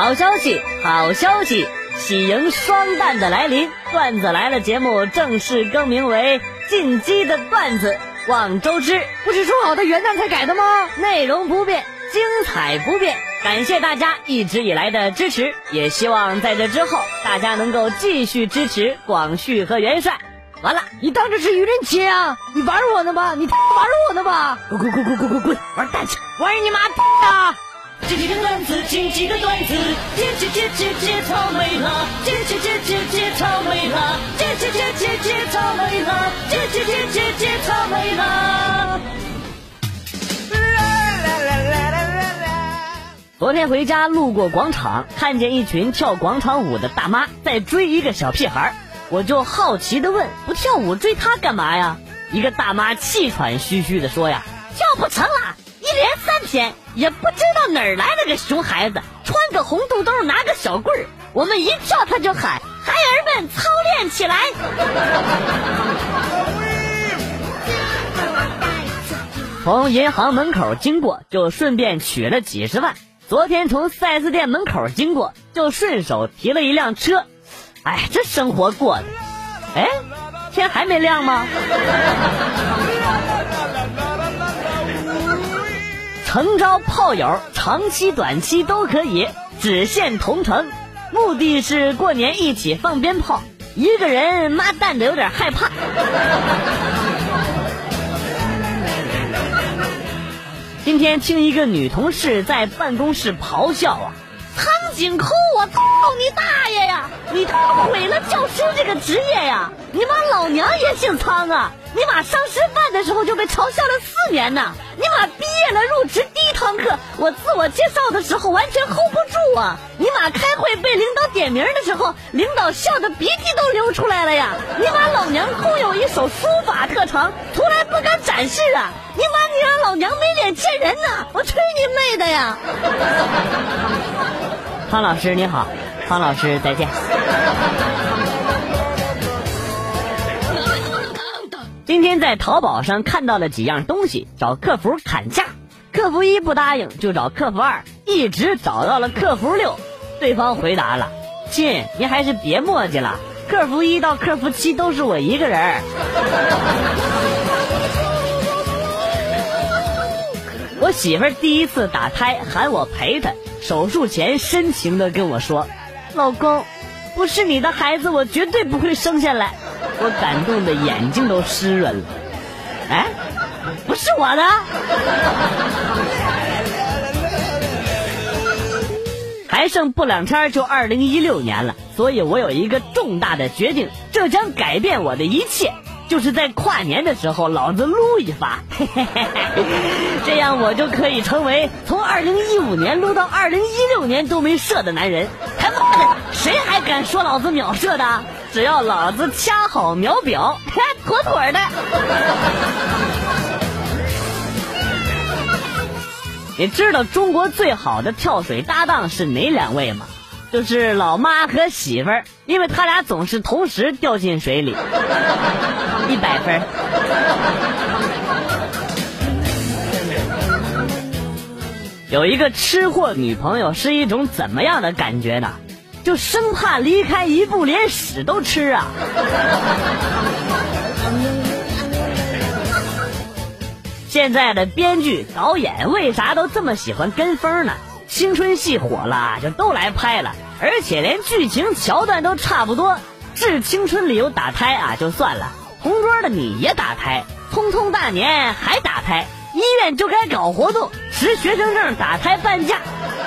好消息，好消息！喜迎双旦的来临，段子来了节目正式更名为《进击的段子》，望周知。不是说好的元旦才改的吗？内容不变，精彩不变。感谢大家一直以来的支持，也希望在这之后大家能够继续支持广旭和元帅。完了，你当这是愚人节啊？你玩我呢吧？你玩我呢吧？滚滚滚滚滚滚滚！玩蛋去！玩你妈逼啊！进击的段子，进击的段子，节节节节节草莓了，节节节节节草莓了，节节节节节草莓了，节节节节节草莓啦。昨天回家路过广场，看见一群跳广场舞的大妈在追一个小屁孩，我就好奇的问：“不跳舞追他干嘛呀？”一个大妈气喘吁吁的说：“呀，跳不成了，一连三天。”也不知道哪儿来了个熊孩子，穿个红肚兜，拿个小棍儿。我们一跳，他就喊：“孩儿们，操练起来！” 从银行门口经过，就顺便取了几十万。昨天从 4S 店门口经过，就顺手提了一辆车。哎，这生活过的，哎，天还没亮吗？诚招炮友，长期短期都可以，只限同城。目的是过年一起放鞭炮，一个人妈蛋的有点害怕。今天听一个女同事在办公室咆哮啊！苍井空，我操你大爷呀！你他妈毁了教师这个职业呀！你妈老娘也姓苍啊！你妈上师范的时候就被嘲笑了四年呢！你妈毕业了入职第一堂课，我自我介绍的时候完全 hold 不住啊！你妈开会被领导点名的时候，领导笑的鼻涕都流出来了呀！你妈老娘空有一手书法特长，从来不敢展示啊！你妈你让老娘没脸见人呐！我吹你妹的呀！方老师你好，方老师再见。天在淘宝上看到了几样东西，找客服砍价，客服一不答应，就找客服二，一直找到了客服六，对方回答了：“亲，您还是别墨迹了，客服一到客服七都是我一个人。”我媳妇第一次打胎，喊我陪她，手术前深情的跟我说：“老公，不是你的孩子，我绝对不会生下来。”我感动的眼睛都湿润了，哎，不是我的，还剩不两天就二零一六年了，所以我有一个重大的决定，这将改变我的一切，就是在跨年的时候，老子撸一发，这样我就可以成为从二零一五年撸到二零一六年都没射的男人。他妈的，谁还敢说老子秒射的？只要老子掐好秒表，妥妥的。你知道中国最好的跳水搭档是哪两位吗？就是老妈和媳妇儿，因为他俩总是同时掉进水里，一百分。有一个吃货女朋友是一种怎么样的感觉呢？就生怕离开一步连屎都吃啊！现在的编剧导演为啥都这么喜欢跟风呢？青春戏火了就都来拍了，而且连剧情桥段都差不多。致青春里有打胎啊，就算了；同桌的你也打胎，匆匆大年还打胎，医院就该搞活动，持学生证打胎半价。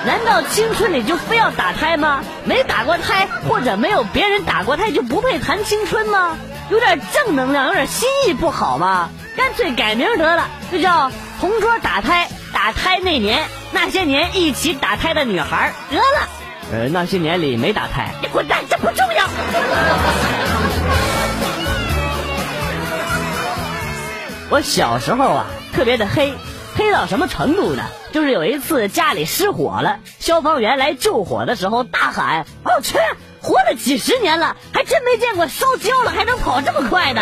难道青春里就非要打胎吗？没打过胎或者没有别人打过胎就不配谈青春吗？有点正能量，有点新意不好吗？干脆改名得了，就叫同桌打胎。打胎那年，那些年一起打胎的女孩得了。呃，那些年里没打胎，你滚蛋，这不重要。我小时候啊，特别的黑。黑到什么程度呢？就是有一次家里失火了，消防员来救火的时候大喊：“我去，活了几十年了，还真没见过烧焦了还能跑这么快的。”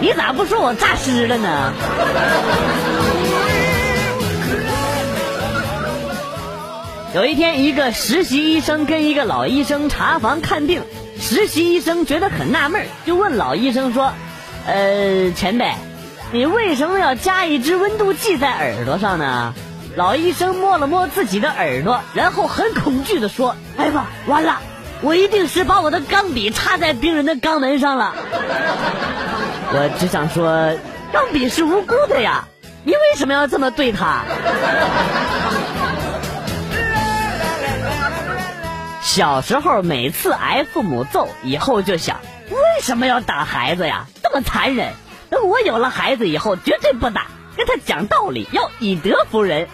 你咋不说我诈尸了呢？有一天，一个实习医生跟一个老医生查房看病，实习医生觉得很纳闷，就问老医生说：“呃，前辈，你为什么要加一支温度计在耳朵上呢？”老医生摸了摸自己的耳朵，然后很恐惧的说：“哎呀妈，完了，我一定是把我的钢笔插在病人的肛门上了。”我只想说，钢笔是无辜的呀，你为什么要这么对他？小时候每次挨父母揍，以后就想为什么要打孩子呀？这么残忍！等我有了孩子以后，绝对不打，跟他讲道理，要以德服人。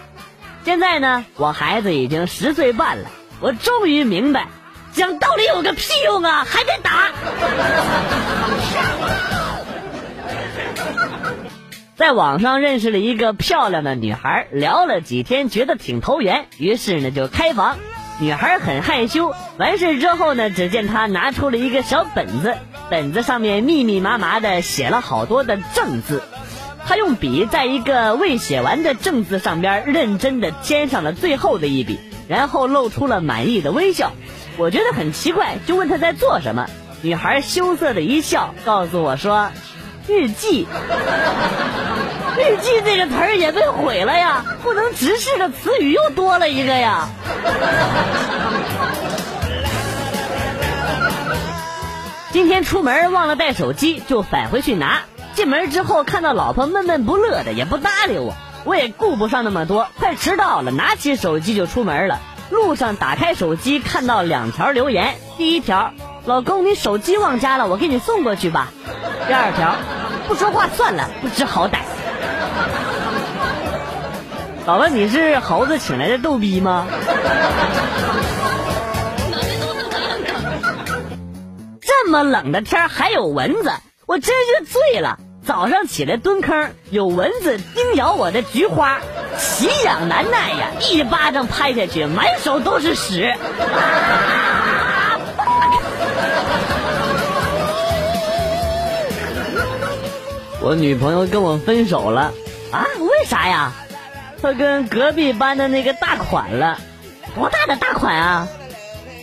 现在呢，我孩子已经十岁半了，我终于明白，讲道理有个屁用啊，还得打。在网上认识了一个漂亮的女孩，聊了几天，觉得挺投缘，于是呢就开房。女孩很害羞，完事之后呢，只见她拿出了一个小本子，本子上面密密麻麻的写了好多的正字。他用笔在一个未写完的正字上边认真的添上了最后的一笔，然后露出了满意的微笑。我觉得很奇怪，就问他在做什么。女孩羞涩的一笑，告诉我说：“日记。”日记这个词儿也被毁了呀，不能直视的词语又多了一个呀。今天出门忘了带手机，就返回去拿。进门之后看到老婆闷闷不乐的，也不搭理我，我也顾不上那么多，快迟到了，拿起手机就出门了。路上打开手机，看到两条留言：第一条，老公你手机忘家了，我给你送过去吧；第二条，不说话算了，不知好歹。老婆，你是猴子请来的逗逼吗？这么冷的天还有蚊子，我真是醉了。早上起来蹲坑，有蚊子叮咬我的菊花，奇痒难耐呀！一巴掌拍下去，满手都是屎。我女朋友跟我分手了啊？为啥呀？她跟隔壁班的那个大款了，多大的大款啊？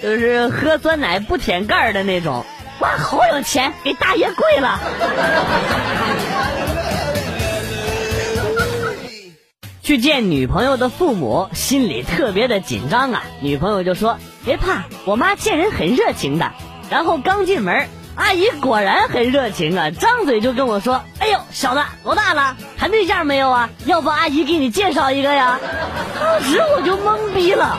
就是喝酸奶不舔盖的那种。哇，好有钱，给大爷跪了。去见女朋友的父母，心里特别的紧张啊。女朋友就说：“别怕，我妈见人很热情的。”然后刚进门。阿姨果然很热情啊，张嘴就跟我说：“哎呦，小子多大了？谈对象没有啊？要不阿姨给你介绍一个呀？”当时我就懵逼了。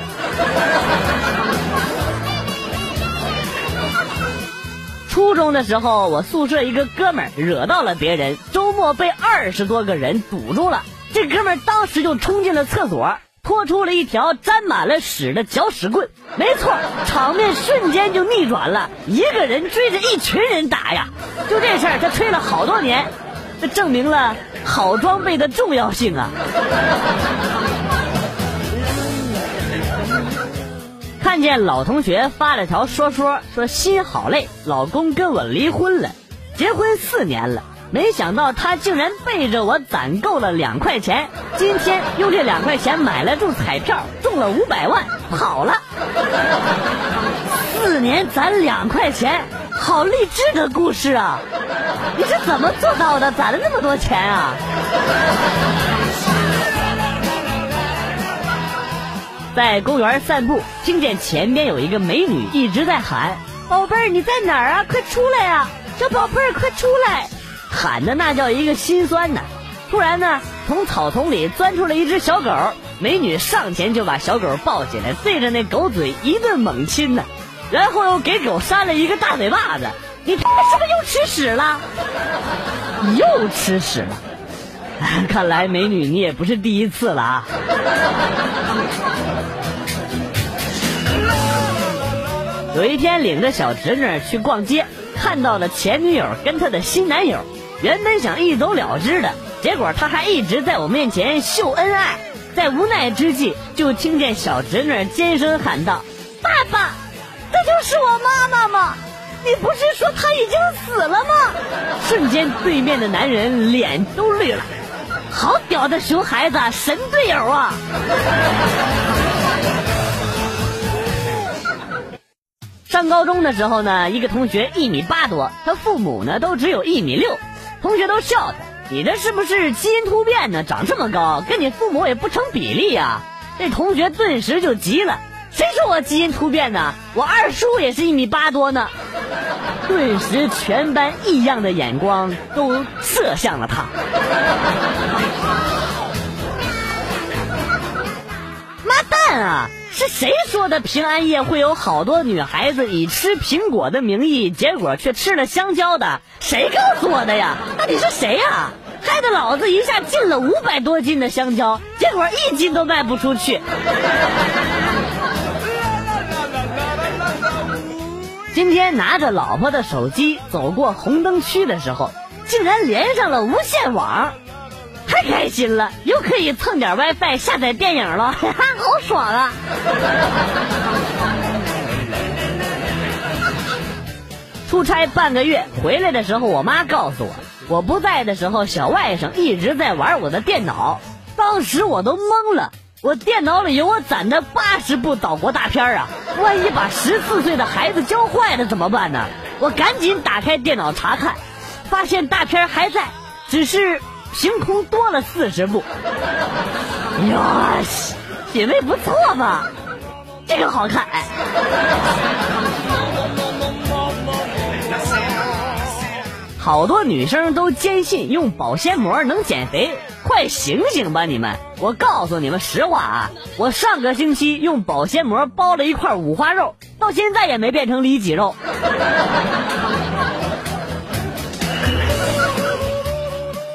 初中的时候，我宿舍一个哥们儿惹到了别人，周末被二十多个人堵住了。这哥们儿当时就冲进了厕所。拖出了一条沾满了屎的搅屎棍，没错，场面瞬间就逆转了。一个人追着一群人打呀，就这事儿他吹了好多年，这证明了好装备的重要性啊。看见老同学发了条说说，说心好累，老公跟我离婚了，结婚四年了。没想到他竟然背着我攒够了两块钱，今天用这两块钱买了注彩票，中了五百万，跑了。四年攒两块钱，好励志的故事啊！你是怎么做到的？攒了那么多钱啊？在公园散步，听见前边有一个美女一直在喊：“宝贝儿，你在哪儿啊？快出来呀！小宝贝儿，快出来！”喊的那叫一个心酸呐！突然呢，从草丛里钻出来一只小狗，美女上前就把小狗抱起来，对着那狗嘴一顿猛亲呢，然后又给狗扇了一个大嘴巴子。你他妈是不是又吃屎了？又吃屎了！看来美女你也不是第一次了啊！有一天领着小侄女去逛街，看到了前女友跟她的新男友。原本想一走了之的，结果他还一直在我面前秀恩爱，在无奈之际，就听见小侄女尖声喊道：“爸爸，这就是我妈妈吗？你不是说她已经死了吗？”瞬间，对面的男人脸都绿了，好屌的熊孩子，神队友啊！上高中的时候呢，一个同学一米八多，他父母呢都只有一米六，同学都笑他：“你这是不是基因突变呢？长这么高，跟你父母也不成比例呀！”这同学顿时就急了：“谁说我基因突变呢？我二叔也是一米八多呢！”顿时，全班异样的眼光都射向了他。妈蛋啊！是谁说的平安夜会有好多女孩子以吃苹果的名义，结果却吃了香蕉的？谁告诉我的呀？到底是谁呀？害得老子一下进了五百多斤的香蕉，结果一斤都卖不出去。今天拿着老婆的手机走过红灯区的时候，竟然连上了无线网，太开心了，又可以蹭点 WiFi 下载电影了，哈哈，好爽啊！出差半个月回来的时候，我妈告诉我，我不在的时候，小外甥一直在玩我的电脑，当时我都懵了。我电脑里有我攒的八十部岛国大片啊！万一把十四岁的孩子教坏了怎么办呢？我赶紧打开电脑查看，发现大片还在，只是凭空多了四十步。哟西，品味不错嘛，这个好看。好多女生都坚信用保鲜膜能减肥。快醒醒吧，你们！我告诉你们实话啊，我上个星期用保鲜膜包了一块五花肉，到现在也没变成里脊肉。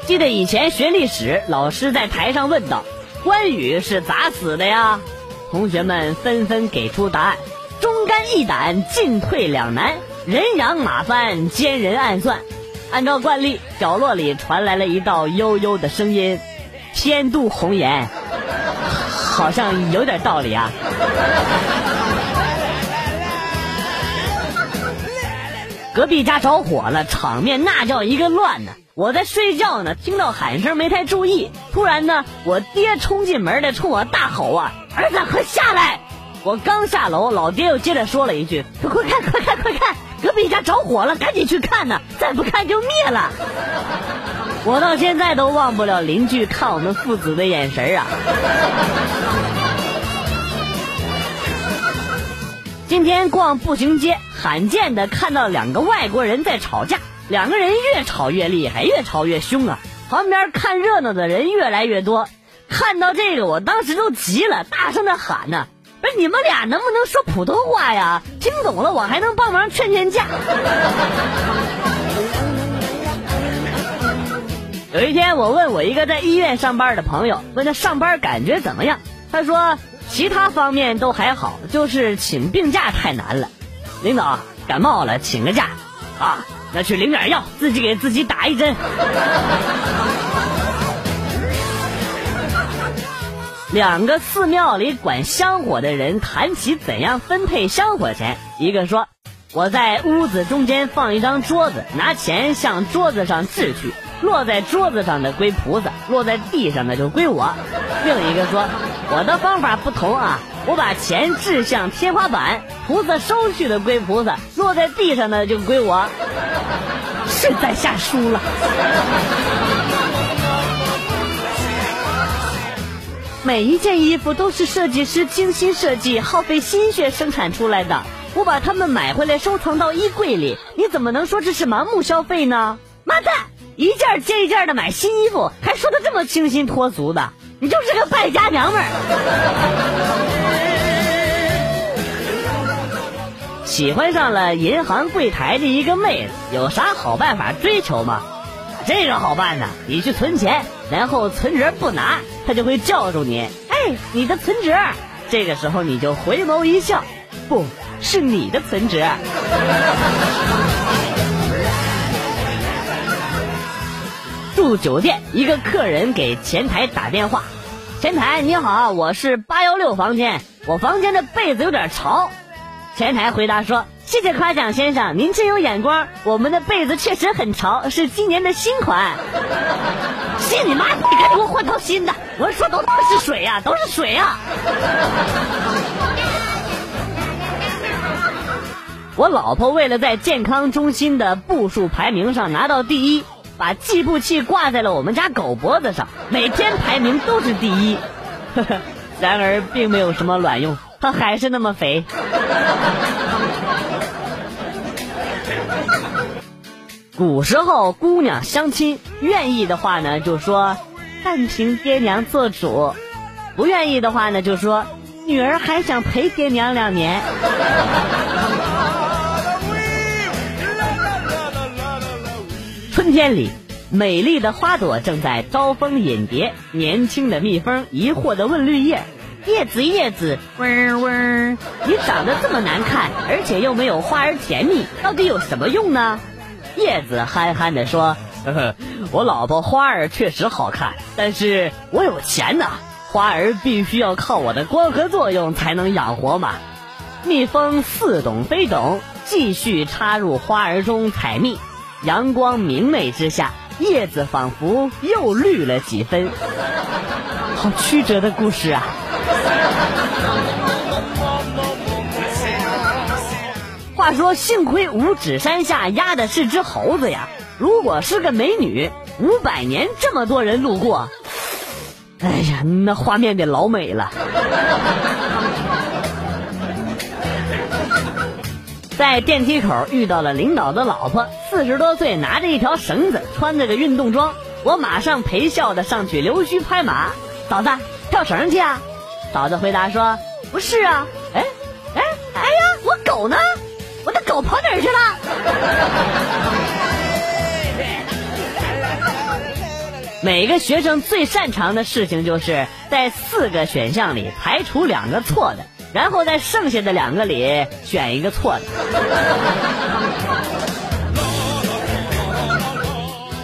记得以前学历史，老师在台上问道：“关羽是咋死的呀？”同学们纷纷给出答案：忠肝义胆，进退两难，人仰马翻，奸人暗算。按照惯例，角落里传来了一道悠悠的声音：“天妒红颜，好像有点道理啊。”隔壁家着火了，场面那叫一个乱呢。我在睡觉呢，听到喊声没太注意，突然呢，我爹冲进门来，冲我大吼啊：“儿子，快下来！”我刚下楼，老爹又接着说了一句：“快看，快看，快看！”隔壁家着火了，赶紧去看呢！再不看就灭了。我到现在都忘不了邻居看我们父子的眼神啊！今天逛步行街，罕见的看到两个外国人在吵架，两个人越吵越厉害，越吵越凶啊！旁边看热闹的人越来越多，看到这个，我当时都急了，大声的喊呢。不是你们俩能不能说普通话呀？听懂了我还能帮忙劝劝架。有一天我问我一个在医院上班的朋友，问他上班感觉怎么样？他说其他方面都还好，就是请病假太难了。领导感冒了请个假啊，那去领点药，自己给自己打一针。两个寺庙里管香火的人谈起怎样分配香火钱，一个说：“我在屋子中间放一张桌子，拿钱向桌子上掷去，落在桌子上的归菩萨，落在地上的就归我。”另一个说：“我的方法不同啊，我把钱掷向天花板，菩萨收去的归菩萨，落在地上的就归我。”是在下输了。每一件衣服都是设计师精心设计、耗费心血生产出来的。我把它们买回来收藏到衣柜里，你怎么能说这是盲目消费呢？一件接一件的买新衣服，还说的这么清新脱俗的，你就是个败家娘们儿。喜欢上了银行柜台的一个妹子，有啥好办法追求吗？这个好办呐，你去存钱，然后存折不拿，他就会叫住你。哎，你的存折。这个时候你就回眸一笑，不是你的存折。酒店，一个客人给前台打电话：“前台你好，我是八幺六房间，我房间的被子有点潮。”前台回答说。谢谢夸奖，先生，您真有眼光。我们的被子确实很潮，是今年的新款。信你妈！你赶紧给我换套新的。我说都是水呀，都是水呀。我老婆为了在健康中心的步数排名上拿到第一，把计步器挂在了我们家狗脖子上，每天排名都是第一。然而并没有什么卵用，它还是那么肥。古时候姑娘相亲，愿意的话呢就说但凭爹娘做主，不愿意的话呢就说女儿还想陪爹娘两年。春天里，美丽的花朵正在招蜂引蝶。年轻的蜜蜂疑惑地问绿叶：“叶子，叶子，嗡嗡，你长得这么难看，而且又没有花儿甜蜜，到底有什么用呢？”叶子憨憨地说：“呵呵，我老婆花儿确实好看，但是我有钱呐，花儿必须要靠我的光合作用才能养活嘛。”蜜蜂似懂非懂，继续插入花儿中采蜜。阳光明媚之下，叶子仿佛又绿了几分。好曲折的故事啊！话说，幸亏五指山下压的是只猴子呀！如果是个美女，五百年这么多人路过，哎呀，那画面得老美了。在电梯口遇到了领导的老婆，四十多岁，拿着一条绳子，穿着个运动装。我马上陪笑的上去溜须拍马。嫂子，跳绳去啊？嫂子回答说：“不是啊。”哎，哎，哎呀，我狗呢？我的狗跑哪儿去了？每个学生最擅长的事情就是在四个选项里排除两个错的。然后在剩下的两个里选一个错的。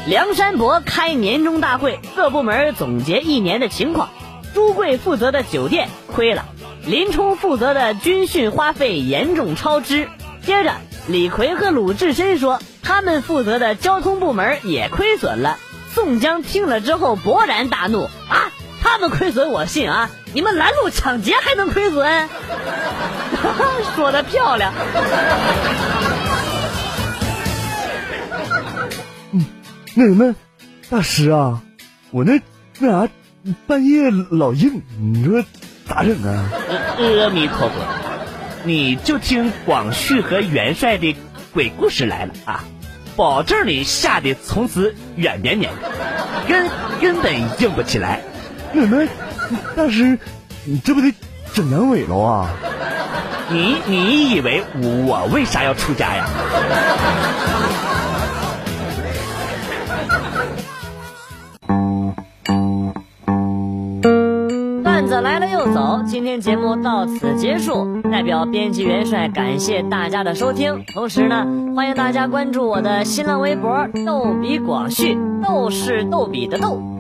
梁山伯开年终大会，各部门总结一年的情况。朱贵负责的酒店亏了，林冲负责的军训花费严重超支。接着，李逵和鲁智深说，他们负责的交通部门也亏损了。宋江听了之后勃然大怒啊！他们亏损我信啊！你们拦路抢劫还能亏损？说的漂亮。嗯，那什么，大师啊，我那那啥，半夜老硬，你说咋整啊？阿弥陀佛，你就听广旭和元帅的鬼故事来了啊！保证你吓得从此软绵绵，根根本硬不起来。那什么，大师，你这不得整阳痿了啊？你你以为我为啥要出家呀？段子来了又走，今天节目到此结束。代表编辑元帅感谢大家的收听，同时呢，欢迎大家关注我的新浪微博“逗比广旭”，逗是逗比的逗。